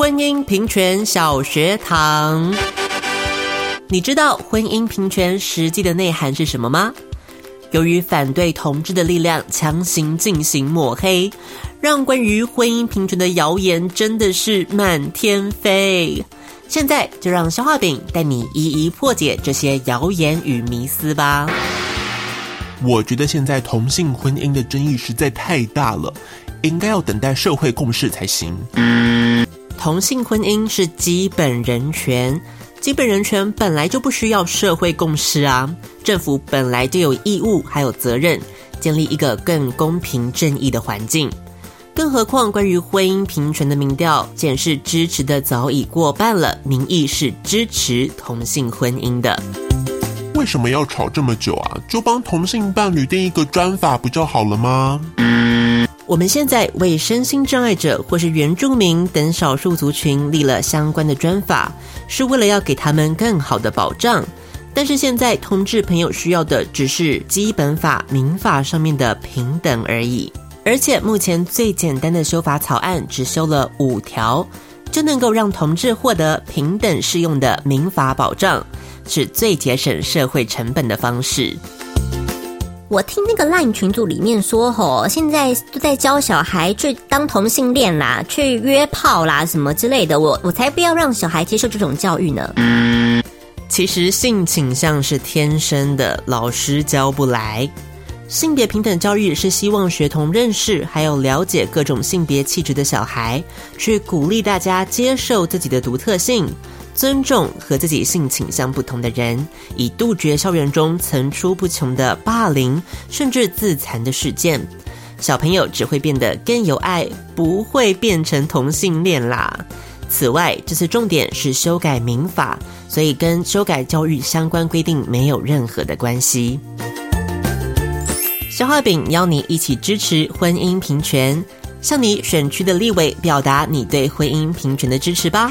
婚姻平权小学堂。你知道婚姻平权实际的内涵是什么吗？由于反对同志的力量强行进行抹黑，让关于婚姻平权的谣言真的是满天飞。现在就让消化饼带你一一破解这些谣言与迷思吧。我觉得现在同性婚姻的争议实在太大了，应该要等待社会共识才行。同性婚姻是基本人权。基本人权本来就不需要社会共识啊，政府本来就有义务还有责任建立一个更公平正义的环境。更何况，关于婚姻平权的民调显示，支持的早已过半了，民意是支持同性婚姻的。为什么要吵这么久啊？就帮同性伴侣定一个专法不就好了吗？我们现在为身心障碍者或是原住民等少数族群立了相关的专法，是为了要给他们更好的保障。但是现在同志朋友需要的只是基本法、民法上面的平等而已。而且目前最简单的修法草案只修了五条，就能够让同志获得平等适用的民法保障，是最节省社会成本的方式。我听那个 LINE 群组里面说，吼，现在都在教小孩去当同性恋啦，去约炮啦，什么之类的。我我才不要让小孩接受这种教育呢。其实性倾向是天生的，老师教不来。性别平等教育是希望学童认识还有了解各种性别气质的小孩，去鼓励大家接受自己的独特性。尊重和自己性倾向不同的人，以杜绝校园中层出不穷的霸凌甚至自残的事件。小朋友只会变得更有爱，不会变成同性恋啦。此外，这次重点是修改民法，所以跟修改教育相关规定没有任何的关系。消化饼邀你一起支持婚姻平权，向你选区的立委表达你对婚姻平权的支持吧。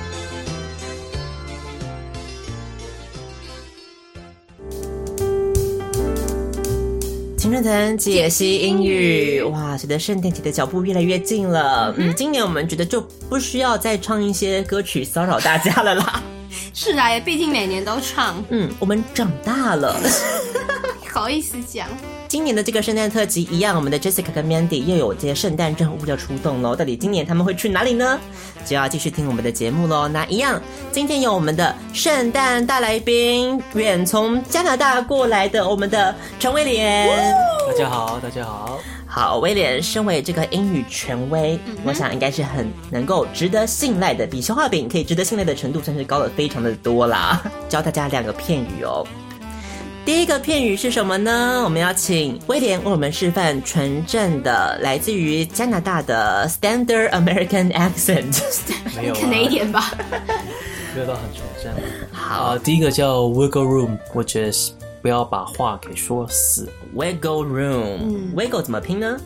解析英语，哇，随着圣诞节的脚步越来越近了，嗯，今年我们觉得就不需要再唱一些歌曲骚扰大家了啦。是啊，也毕竟每年都唱。嗯，我们长大了，好意思讲。今年的这个圣诞特辑一样，我们的 Jessica 跟 Mandy 又有这些圣诞任务要出动喽。到底今年他们会去哪里呢？就要继续听我们的节目喽。那一样，今天有我们的圣诞大来宾，远从加拿大过来的我们的陈威廉。大家好，大家好。好，威廉，身为这个英语权威，我想应该是很能够值得信赖的，比消化饼可以值得信赖的程度算是高了非常的多啦。教大家两个片语哦。第一个片语是什么呢？我们要请威廉为我们示范纯正的来自于加拿大的 Standard American accent，没有 Canadian 吧？没有到很纯正。好，第一个叫 Wiggle Room，我觉得是不要把话给说死。Wiggle Room，Wiggle 怎么拼呢？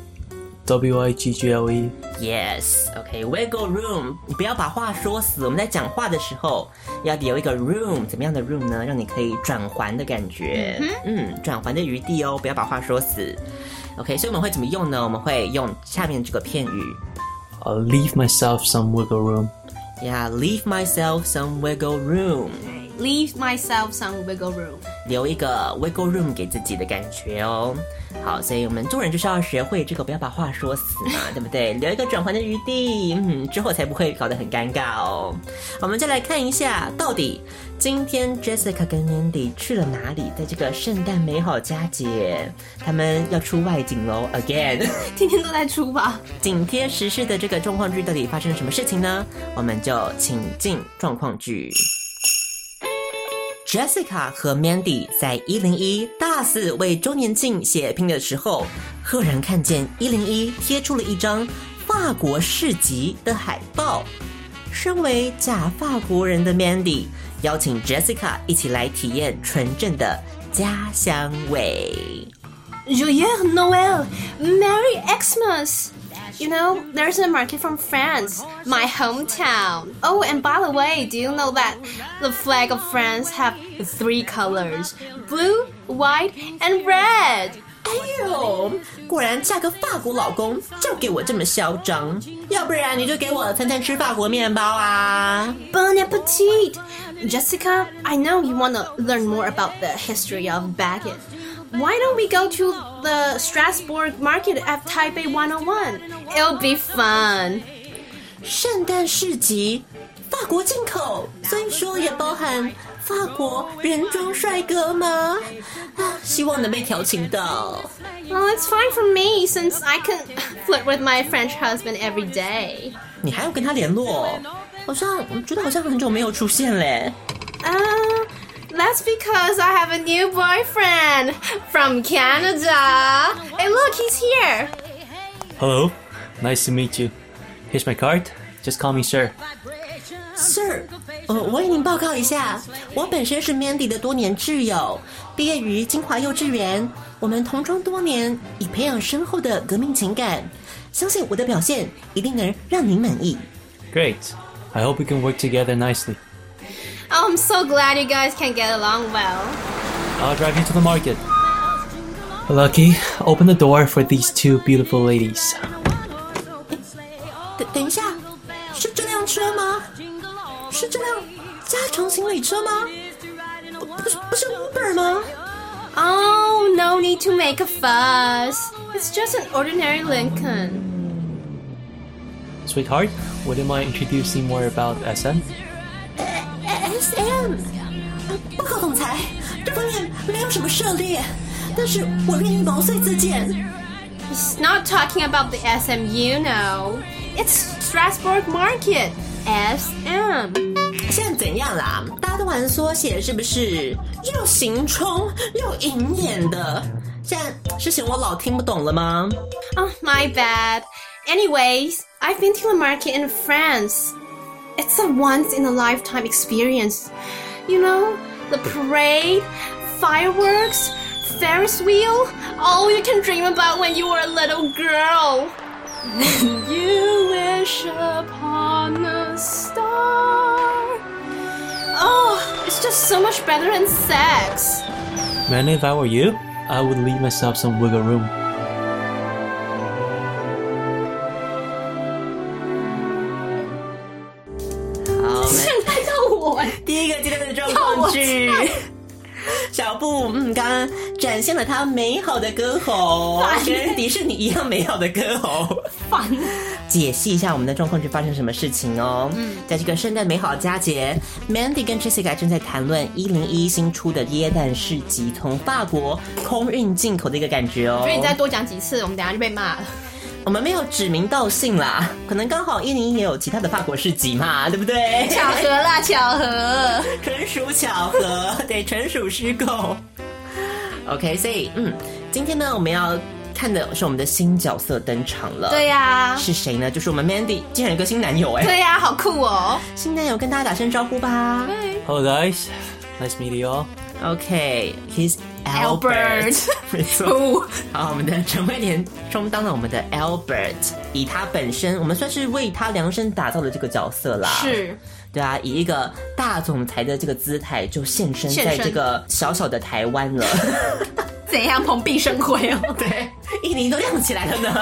W I G G L E。Yes，OK，Wiggle Room，你不要把话说死。我们在讲话的时候要有一个 room，怎么样的 room 呢？让你可以转环的感觉，嗯，转环的余地哦，不要把话说死。OK，所以我们会怎么用呢？我们会用下面这个片语呃，Leave myself some wiggle room。，Yeah，leave myself some wiggle room。leave myself some wiggle room. 留一个 wiggle room 给自己的感觉哦。好，所以我们做人就是要学会这个，不要把话说死嘛，对不对？留一个转圜的余地，嗯，之后才不会搞得很尴尬哦。我们再来看一下，到底今天 Jessica 跟 Mandy 去了哪里？在这个圣诞美好佳节，他们要出外景喽，again。天天都在出吧？紧贴时事的这个状况剧到底发生了什么事情呢？我们就请进状况剧。Jessica 和 Mandy 在一零一大肆为周年庆写拼的时候，赫然看见一零一贴出了一张法国市集的海报。身为假法国人的 Mandy 邀请 Jessica 一起来体验纯正的家乡味。Joyeux Noël! Merry Xmas! You know, there's a market from France, my hometown. Oh, and by the way, do you know that the flag of France have three colors? Blue, white, and red. 哎呦，果然嫁个法国老公就给我这么嚣张，要不然你就给我餐餐吃法国面包啊！ Bon appetit! Jessica, I know you want to learn more about the history of baguette. Why don't we go to the Strasbourg market at Taipei 101? It'll be fun. 圣诞市集，法国进口，所以说也包含法国人装帅哥吗？啊，希望能被调情到。 Well, it's fine for me since I can flirt with my French husband every day. 你还要跟他联络？好像我觉得好像很久没有出现嘞。 Uh, that's because I have a new boyfriend from Canada. Hey, look, he's here. Hello, nice to meet you. Here's my card. Just call me sir. Sir，呃，我为您报告一下，我本身是 Mandy 的多年挚友，毕业于金华幼稚园。我们同窗多年，已培养深厚的革命情感，相信我的表现一定能让您满意。 Great. I hope we can work together nicely. Oh, I'm so glad you guys can get along well. I'll drive you to the market. Lucky, open the door for these two beautiful ladies. 等等一下，是这辆车吗？是这辆加长行李车吗？不不是不是 Uber 吗？ Oh, no need to make a fuss. It's just an ordinary Lincoln. Sweetheart, would you mind introducing more about SM? S M，报告总裁，这方面没有什么涉猎，但是我愿意毛遂自荐。 He's not talking about the SMU, no. It's Strasbourg Market. SM. 现在怎样啦？大家都玩缩写是不是？又行冲又银眼的，现在是嫌我老听不懂了吗？ Oh, my bad. Anyways, I've been to a market in France. It's a once in a lifetime experience. You know, the parade, fireworks, Ferris wheel, all you can dream about when you were a little girl. When you wish upon a star. Oh, it's just so much better than sex. Man, if I were you, I would leave myself some wiggle room. 剧。小布，嗯，刚刚展现了他美好的歌喉，跟迪士尼一样美好的歌喉。烦。解析一下我们的状况是发生什么事情哦。嗯，在这个圣诞美好佳节，Mandy 跟 Jessica 正在谈论一零一新出的椰蛋市集从法国空运进口的一个感觉哦。所以你再多讲几次，我们等下就被骂了。我们没有指名道姓啦，可能刚好一零一也有其他的法国市集嘛，对不对？巧合啦，巧合。纯属巧合，对，纯属虚构。OK，所以嗯，今天呢，我们要看的是我们的新角色登场了。对呀、是谁呢？就是我们 Mandy，竟然有个新男友哎！对呀、好酷哦。新男友跟大家打声招呼吧。Hello, guys. Nice meeting you all. OK，he's、Albert 没错。好，我们的陈慧莲充当了我们的 Albert，以他本身，我们算是为他量身打造的这个角色啦。是，对啊，以一个大总裁的这个姿态就现身现身在这个小小的台湾了。怎样蓬荜生辉哦？对，一零都亮起来了呢。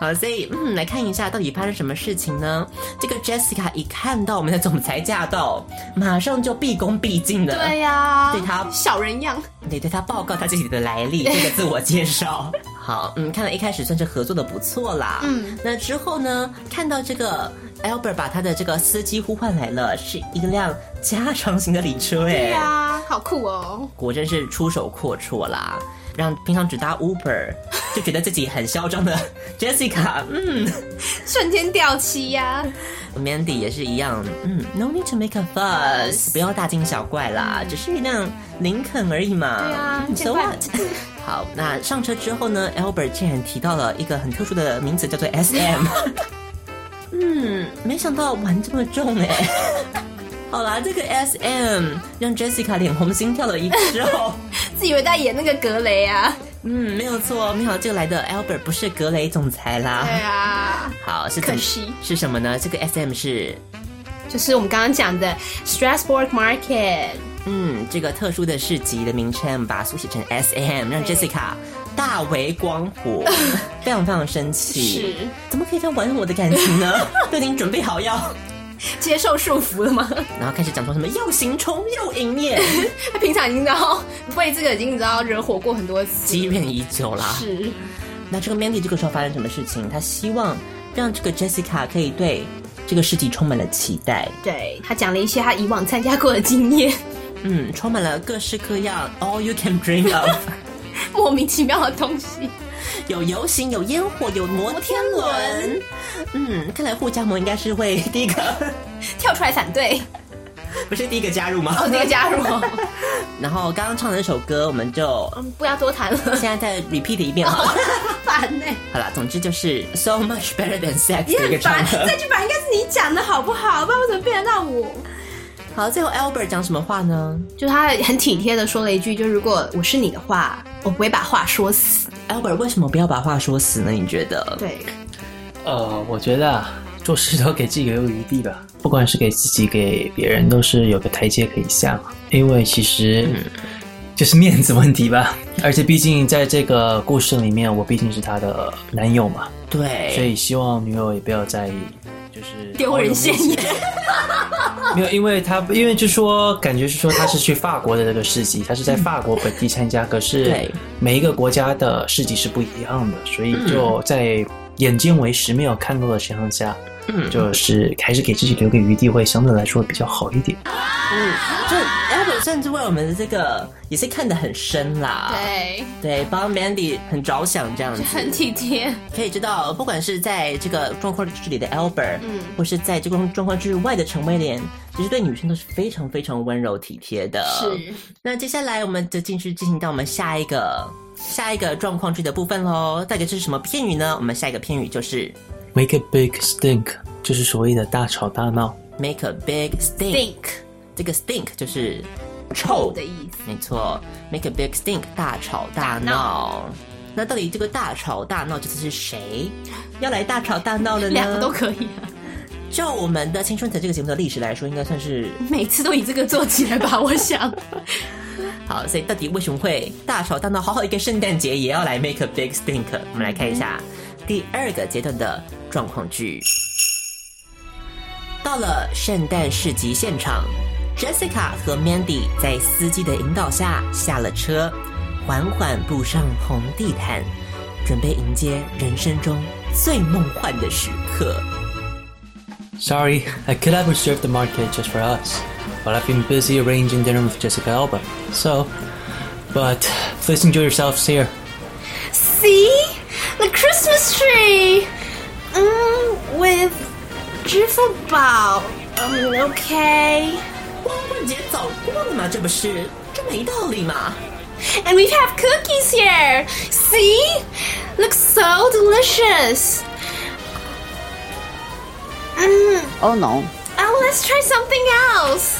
好，所以嗯，来看一下到底发生什么事情呢？这个 Jessica 一看到我们的总裁驾到，马上就毕恭毕敬的对呀、对他小人样，得对他报告他自己的来历，这个自我介绍。好，嗯，看来一开始算是合作的不错啦。嗯，那之后呢，看到这个 Albert 把他的这个司机呼唤来了，是一辆加长型的礼车，哎，对呀、好酷哦。果真是出手阔绰啦。让平常只搭 Uber 就觉得自己很嚣张的 Jessica，嗯瞬间掉漆呀、，Mandy 也是一样，嗯，No need to make a fuss，不要大惊小怪啦，只是一辆林肯而已嘛。对啊嗯，So what？好，那上车之后呢，Albert 竟然提到了一个很特殊的名字，叫做 SM。嗯，没想到玩这么重哎、好啦，这个 SM 让 Jessica 脸红心跳了一周。自以为在演那个格雷啊。嗯，没有错，没想到这个来的 Albert 不是格雷总裁啦。对啊，好，是可惜是什么呢？这个 SM 是就是我们刚刚讲的 Strasbourg Market。嗯，这个特殊的市集的名称，把它缩写成 SM，让 Jessica 大为光火，非常非常生气。是，怎么可以这样玩弄我的感情呢？都已经准备好要，接受束缚了吗？然后开始讲说什么又行冲又营业，他平常已经知道为这个已经知道惹火过很多次。积怨已久啦。是，那这个 Mandy 这个时候发生什么事情？他希望让这个 Jessica 可以对这个事情充满了期待。对他讲了一些他以往参加过的经验，嗯，充满了各式各样 all you can dream of，莫名其妙的东西。有游行，有烟火，有摩天轮。嗯，看来互加盟应该是会第一个，跳出来反对，不是第一个加入吗？哦，第一个加入哦，然后刚刚唱的那首歌，我们就嗯，不要多谈了，现在再 repeat 一遍好了。烦呢、好了，总之就是 so much better than sex 也的一个很烦。场合。这句本来应该是你讲的好不好？不然为什么变得到我？好，最后 Albert 讲什么话呢就他很体贴的说了一句，就如果我是你的话，我不会把话说死。？Albert 为什么不要把话说死呢？你觉得？对，呃，我觉得啊，做事都给自己留个余地吧，不管是给自己给别人，都是有个台阶可以下嘛。因为其实就是面子问题吧，而且毕竟在这个故事里面，我毕竟是他的男友嘛，对，所以希望女友也不要在意，就是 丢人现眼。没有，因为他因为就说感觉是说他是去法国的那个市集，他是在法国本地参加，可是对每一个国家的市集是不一样的，所以就在眼见为实没有看到的情况下，嗯就是还是给自己留个余地，会相对来说比较好一点。嗯就 Albert 甚至为我们的这个也是看得很深啦。对，对，帮 Mandy 很着想这样子。很体贴。可以知道，不管是在这个状况剧里的 Albert，嗯或是在这个状况剧外的陈威廉，其实对女生都是非常非常温柔体贴的。是。那接下来我们就继续进行到我们下一个下一个状况剧的部分喽。到底是什么片语呢？我们下一个片语就是 Make a big stink，就是所谓的大吵大闹。make a big stink。这个 stink 就是臭的意思。没错，make a big stink，大吵大大闹闹。那到底这个大吵大闹这次是谁要来大吵大闹的呢？两个都可以啊，就我们的《青春的》这个节目的历史来说，应该算是 每次都以这个做起来吧，我想。好。所以到底为什么会大吵大闹？好好一个圣诞节也要来 make a big stink？我们来看一下第二个阶段的状况剧。到了圣诞市集现场，Jessica 和 Mandy 在司机的引导下下了车，缓缓步上红地毯，准备迎接人生中最梦幻的时刻。 Sorry, I could have reserved the market just for us, but I've been busy arranging dinner with Jessica Alba. So, but please enjoy yourselves here. See the Christmas tree. Um, with 支付宝。Um, okay. 光棍节早过了嘛，这不是？这没道理嘛！ And we have cookies here. See? Looks so delicious. Mm, Oh no. oh, let's try something else.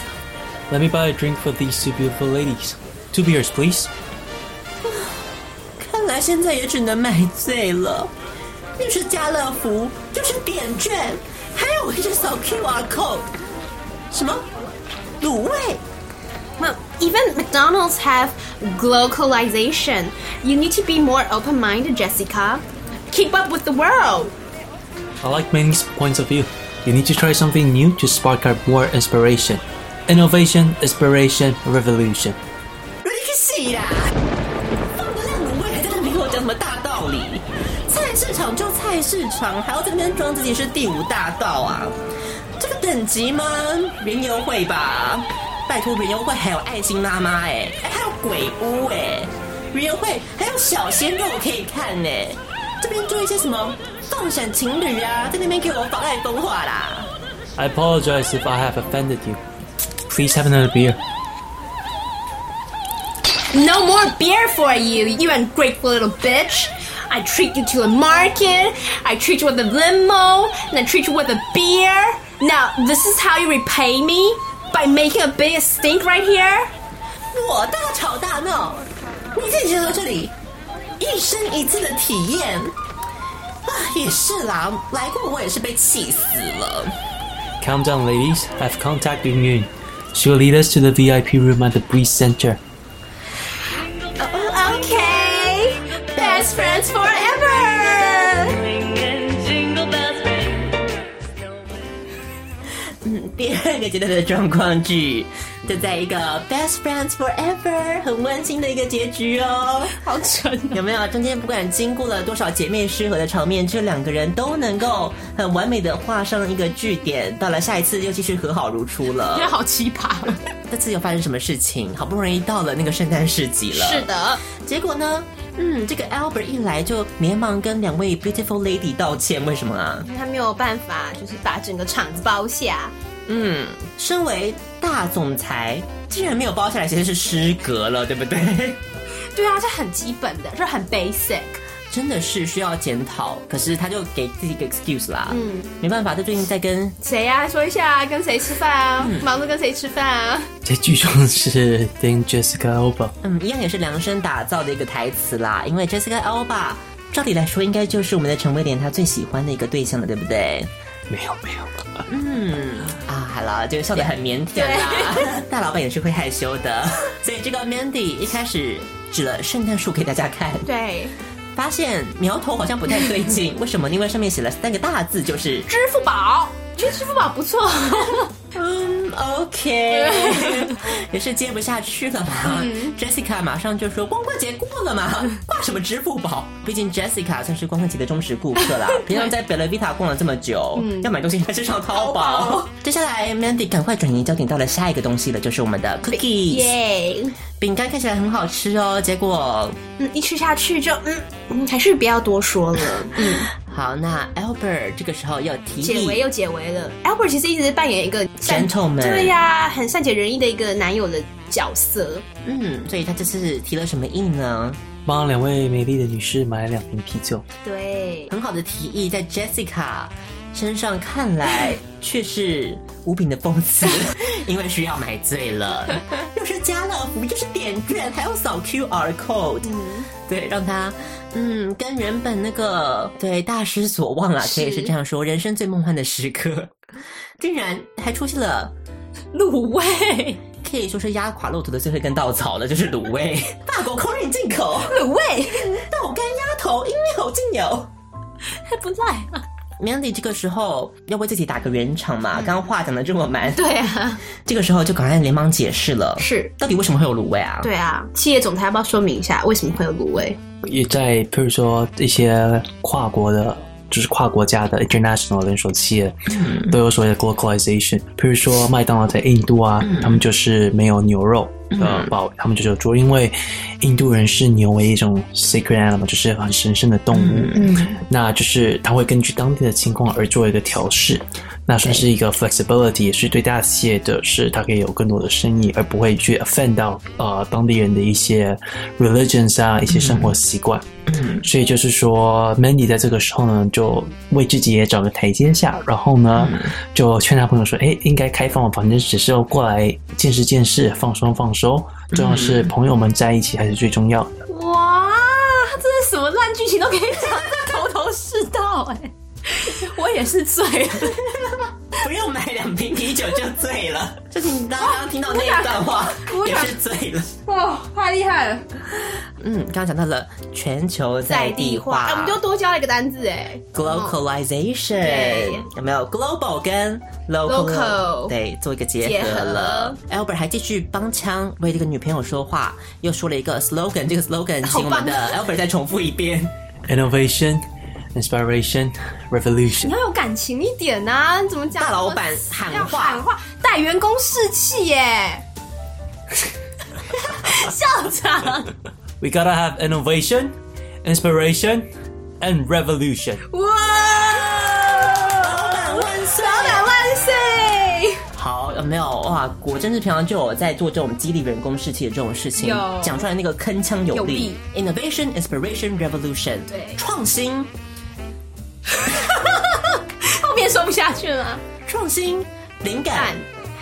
Let me buy a drink for these two beautiful ladies. Two beers, please. 看来现在也只能买醉了。 又是家乐福，就是点券，还有一直扫 QR code。什么？卤味？ Well, even McDonald's have globalization. You need to be more open-minded, Jessica. keep up with the world. I like Manny's points of view. You need to try something new to spark up more inspiration. Innovation, inspiration, revolution. 你个戏啦！ 市场就菜市场，还要在那边装自己是第五大道啊？这个等级吗？园游会吧？拜托，园游会还有爱心妈妈哎、哎还有鬼屋哎、园游会还有小鲜肉可以看哎、这边做一些什么放闪情侣啊，在那边给我妨碍风化啦！I apologize if I have offended you. Please have another beer. No more beer for you, you ungrateful little bitch. I treat you to a market, I treat you with a limo, and I treat you with a beer. Now, this is how you repay me? By making a big stink right here? 我大吵大闹，你自己来这里，一生一次的体验啊，也是啦，来过我也是被气死了。 Calm down, ladies. I've contacted Yun. She will lead us to the VIP room at the Breeze Center. Best friends forever! 第二个阶段的状况剧，就在一个 best friends forever 很温馨的一个结局哦。好蠢有没有？中间不管经过了多少姐妹失和的场面，这两个人都能够很完美的画上一个句点。到了下一次又继续和好如初了。好奇葩。这次又发生什么事情？好不容易到了那个圣诞市集了，是的，结果呢？嗯，这个 Albert 一来就连忙跟两位 beautiful lady 道歉，为什么啊？因为他没有办法，就是把整个场子包下。嗯，身为大总裁，竟然没有包下来，其实是失格了，对不对？对啊，这很基本的，这很 basic。真的是需要检讨，可是他就给自己一个 excuse 啦。嗯，没办法，他最近在跟谁呀、说一下，跟谁吃饭啊？忙着跟谁吃饭啊？这剧中是 Dame Jessica Alba。嗯，一样也是量身打造的一个台词啦。因为 Jessica Alba，照理来说应该就是我们的陈威廉他最喜欢的一个对象了，对不对？没有没有，嗯啊，好了，就笑得很腼腆啦。大老板也是会害羞的，所以这个 Mandy 一开始指了圣诞树给大家看，对，发现苗头好像不太对劲。为什么？因为上面写了三个大字，就是支付宝，觉 得支付宝不错。嗯，OK，也是接不下去了嘛。Jessica 马上就说：“光棍节过了嘛，挂什么支付宝？毕竟 Jessica 算是光棍节的忠实顾客啦，平常在 Bella Vita 逛了这么久，要买东西还是上淘宝。接下来 Mandy 赶快转移焦点到了下一个东西了，就是我们的 cookies 耶，饼干，看起来很好吃哦。结果嗯，一吃下去就嗯嗯，还是不要多说了。嗯，好，那 Albert 这个时候要提议，解围又解围了。Albert 其实一直扮演一个善 Gentleman 对呀、很善解人意的一个男友的角色。嗯，所以他这次提了什么意呢？帮两位美丽的女士买了两瓶啤酒。对，很好的提议，在 Jessica 身上看来 却是无比的讽刺，因为需要买醉了，又是家乐福，又是点券，还要扫 QR code，嗯，对，让他嗯跟原本那个对大失所望啊，可以是这样说，人生最梦幻的时刻，竟然还出现了。卤味，可以说是压垮骆驼的最后一根稻草了，就是卤味，法国空运进口，卤味豆干鸭头，应有尽有。还不赖啊。Mandy 这个时候要为自己打个圆场嘛，刚刚话讲的这么满，对啊，这个时候就赶快连忙解释了，是，到底为什么会有卤味啊？对啊。企业总裁要不要说明一下为什么会有卤味？也在，譬如说一些跨国的，就是跨国家的 international 连锁企业，都有所谓的 globalization。比如说麦当劳在印度啊，他们就是没有牛肉的包，他们就是有猪，因为印度人视牛为一种 sacred animal，就是很神圣的动物。嗯，那就是他会根据当地的情况而做一个调试，那算是一个 flexibility，也是对大企业的是它可以有更多的生意，而不会去 offend 到呃当地人的一些 religions 啊一些生活习惯。嗯。所以就是说，Mandy 在这个时候呢，就为自己也找个台阶下，然后呢，就劝他朋友说：“哎，应该开放，反正只是要过来见识见识，放松放松，重要是朋友们在一起还是最重要的。哇，他真的什么烂剧情都可以讲的头头是道哎、我也是醉了，不用买两瓶啤酒就醉了，就是你刚刚听到那一段话，也是醉了。哇，太厉害了！嗯，刚刚讲到了全球在地化，哎我们就多教了一个单字哎。Globalization 对。有没有？Global 跟 local, Local 对做一个结结合合了？Albert 还继续帮腔为这个女朋友说话，又说了一个 slogan，这个 slogan 请我们的 Albert 再重复一遍。Innovation, inspiration, revolution 你。要有感情一点呐、你怎么讲？大老板喊要话喊话，带员工士气耶！校长， We gotta have innovation, inspiration, and revolution. 哇！老板万岁！老板万岁！好，有没有哇？果真是平常就有在做这种激励员工士气的这种事情，有讲出来那个铿锵有力。Innovation, inspiration, revolution，对创新， 后面说不下去了。创新，灵感感，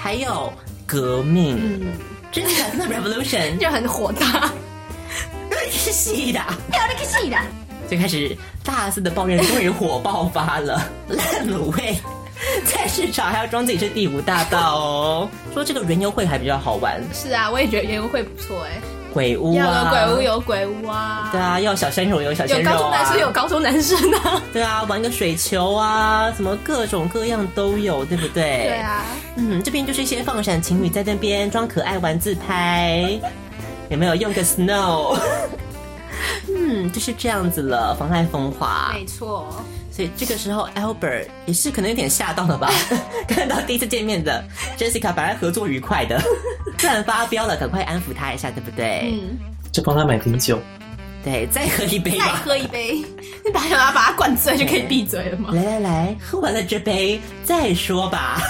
还有革命。嗯，真的真的 revolution 就很火大，是戏的，要那个戏的。就开始大肆的抱怨，终于火爆发了，烂卤味。菜市场还要装自己是第五大道哦，说这个园游会还比较好玩，是啊，我也觉得园游会不错哎。鬼屋要啊，有鬼屋有鬼屋啊，对啊，要小鲜肉有小鲜有肉、啊，高中男生有高中男生啊。对啊，玩个水球啊，什么各种各样都有，对不对？对。啊，嗯，这边就是一些放闪情侣在那边装可爱玩自拍，有没有用个 snow？嗯，就是这样子了，妨碍风化。没错。所以这个时候，Albert 也是可能有点吓到了吧？看到第一次见面的 Jessica，本来合作愉快的，突然发飙了，赶快安抚他一下，对不对？嗯，就帮他买瓶酒。对，再喝一杯再吧。喝一杯，你打想要把他灌醉就可以闭嘴了吗？来来来，喝完了这杯再说吧。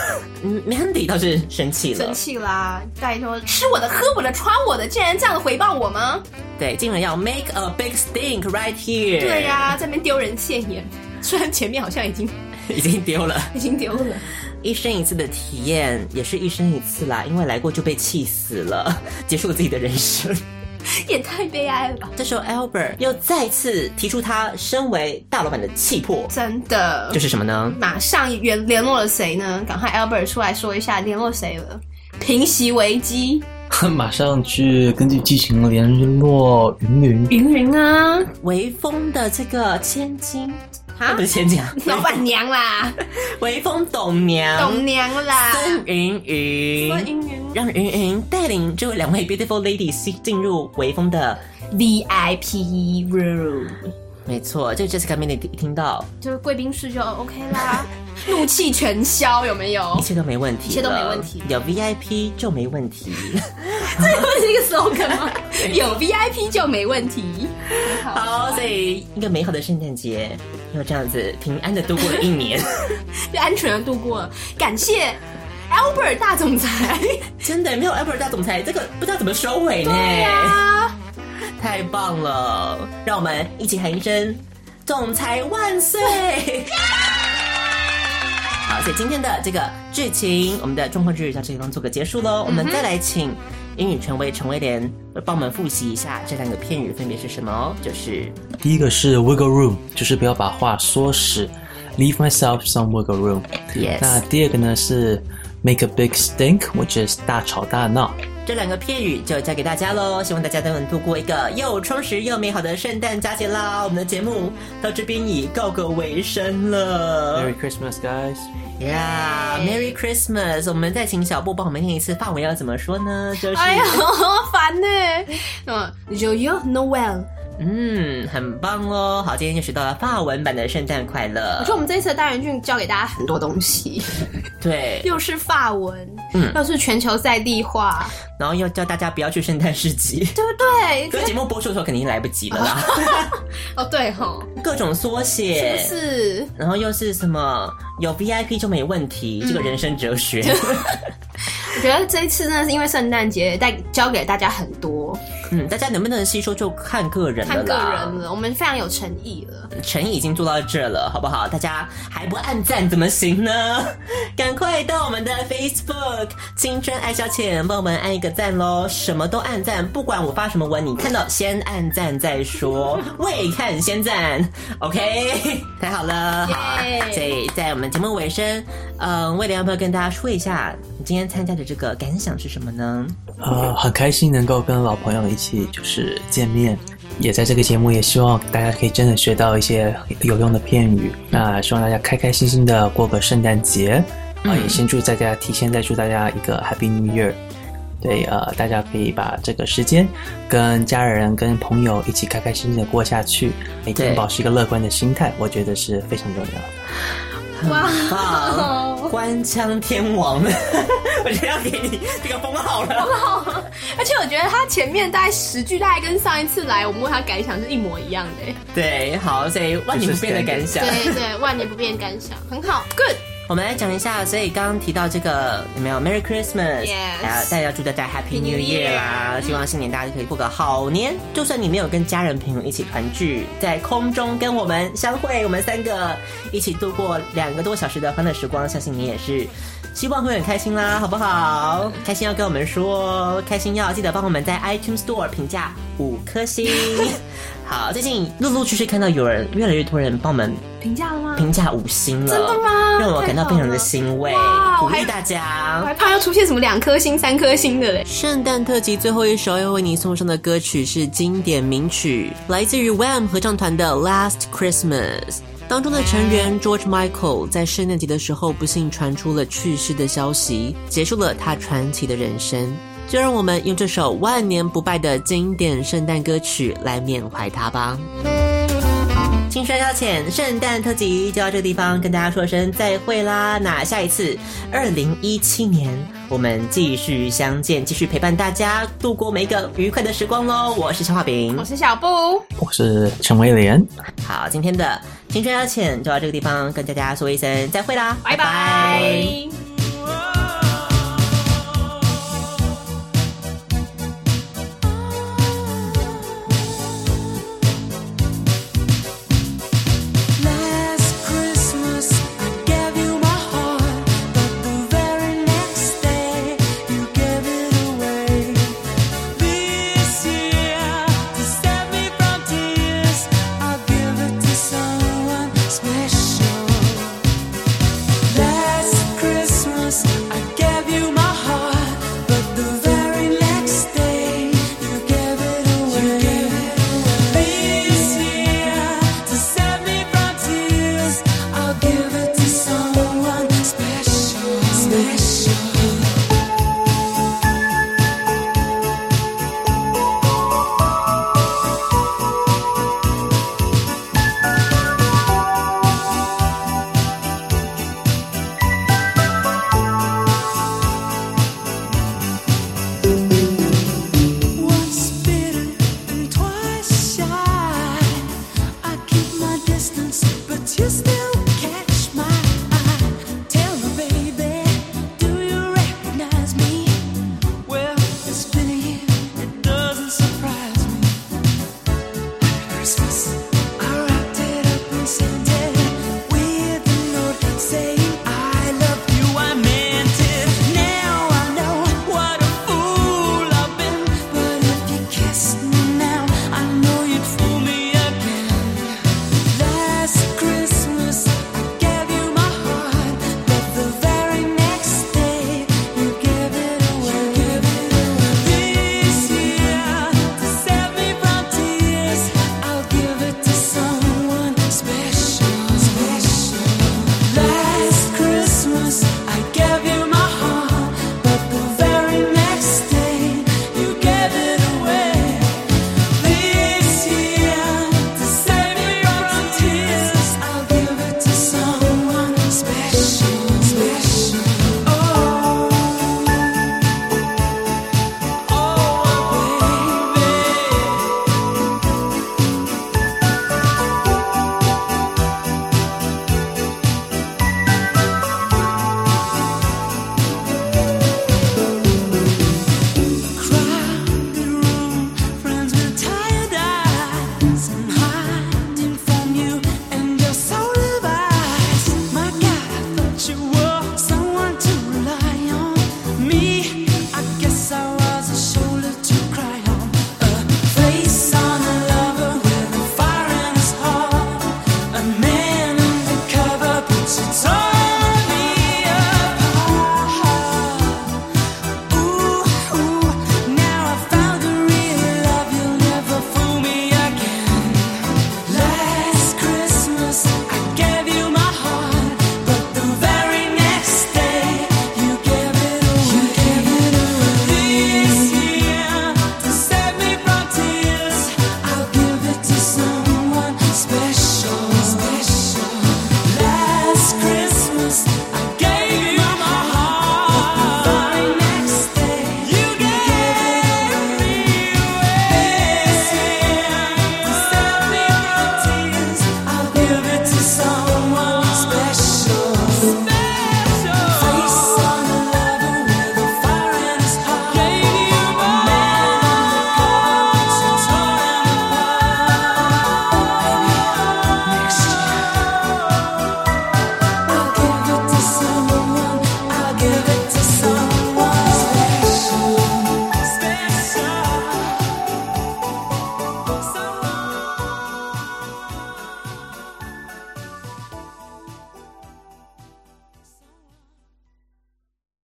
嗯，Mandy 倒是生气了生，气啦！拜托，吃我的，喝我的，穿我的，竟然这样回报我吗？对，竟然要 make a big stink right here。对呀、在那边丢人现眼。虽然前面好像已经 已经丢了。已经丢了，一生一次的体验也是一生一次啦，因为来过就被气死了，结束了自己的人生。也太悲哀了吧！这时候 Albert 又再次提出他身为大老板的气魄，真的，就是什么呢？马上联联络了谁呢？赶快 Albert 出来说一下联络谁了？平息危机，马上去根据剧情联络云云。云云啊，微风的这个千金。啊不是千金啊，老板娘啦，微风董娘，董娘啦，孙云云，孙云云让云云带领这位两位 beautiful ladies 进入微风的，VIP room，没错，这个 Jessica Mandy 一听到就是贵宾室就 OK 啦，怒气全消，有没有一？切都没问题，一切都没问题有 VIP 就没问题。这不是一个 slogan 吗？有 VIP 就没问题。好，所以一个美好的圣诞节，又这样子平安的度过了一年，就 安全的度过了，感谢 Albert 大总裁。真的没有 Albert 大总裁，这个不知道怎么收尾呢。对呀、太棒了！让我们一起喊一声“总裁万岁”！好，所以今天的这个剧情，我们的状况剧到这地方做个结束喽。我们再来请英语权威陈威廉帮我们复习一下这两个片语分别是什么哦，就是第一个是 wiggle room，就是不要把话说死，leave myself some wiggle room。yes。那第二个呢是 make a big stink，which is 大吵大闹。这两个片语就交给大家喽，希望大家都能度过一个又充实又美好的圣诞佳节啦！我们的节目到这边已告个尾声了。Merry Christmas, guys！Yeah，Merry Christmas！我们再请小布帮我们念一次法文要怎么说呢？就是，哎呀，好烦呢。嗯，Joyeux Noel。嗯，很棒哦。好，今天就学到了法文版的圣诞快乐我觉。得我们这一次的单元剧教给大家很多东西，对，又是法文，嗯又是全球在地化，然后又叫大家不要去圣诞市集。对不对？可是节目播出的时候肯定来不及了啦，哦，对吼，各种缩写，是不是？然后又是什么有 VIP 就没问题，这个人生哲学。我觉得这一次真的是因为圣诞节带教给大家很多，嗯，大家能不能吸收就看个人了看个。人了，我们非常有诚意了。诚意已经做到这了，好不好？大家还不按赞怎么行呢？赶快到我们的 Facebook 青春爱消遣，帮我们按一个赞喽！什么都按赞，不管我发什么文，你看到先按赞再说，未看先赞，OK？太好了，好耶所以在我们节目尾声，嗯，威廉要不要跟大家说一下，你今天参加的这个感想是什么呢？呃，很开心能够跟老朋友一起就是见面，也在这个节目也希望大家可以真的学到一些有用的片语。那希望大家开开心心的过个圣诞节，啊、也先祝大家提前再祝大家一个 Happy New Year。对，呃，大家可以把这个时间跟家人、跟朋友一起开开心心的过下去，每天保持一个乐观的心态，我觉得是非常重要的。哇棒，官腔天王，我觉得要给你这个封号了。封 号而且我觉得他前面大概十句，大概跟上一次来我们问他感想是一模一样的。对，好，所以万年不变的感想。对对，万年不变感想，很好，good。我们来讲一下，所以刚刚提到这个有没有 Merry 有大家祝大家 Happy New Year 啦！希望新年大家可以过个好年。就算你没有跟家人朋友一起团聚，在空中跟我们相会，我们三个一起度过两个多小时的欢乐时光，相信你也是。希望会很开心啦，好不好？开心要跟我们说，开心要记得帮我们在 iTunes Store 评价五颗星。好，最近陆陆续续看到有人越来越多人帮我们评价了吗？评价五星了，真的吗让我感到非常的欣慰，鼓励大家我家还。怕要出现什么两颗星、三颗星的嘞。圣诞特辑最后一首要为你送上的歌曲是经典名曲，来自于 Wham 合唱团的《Last Christmas》。当中的成员 George Michael 在圣诞节的时候不幸传出了去世的消息，结束了他传奇的人生。就让我们用这首万年不败的经典圣诞歌曲来缅怀他吧。青春消遣圣诞特辑就到这个地方，跟大家说声再会啦。那下一次，二零一七年，我们继续相见，继续陪伴大家度过每一个愉快的时光喽。我是小画饼我，是小布，我是陈威廉。好，今天的青春消遣就到这个地方，跟大家说一声再会啦，拜拜 Christmas.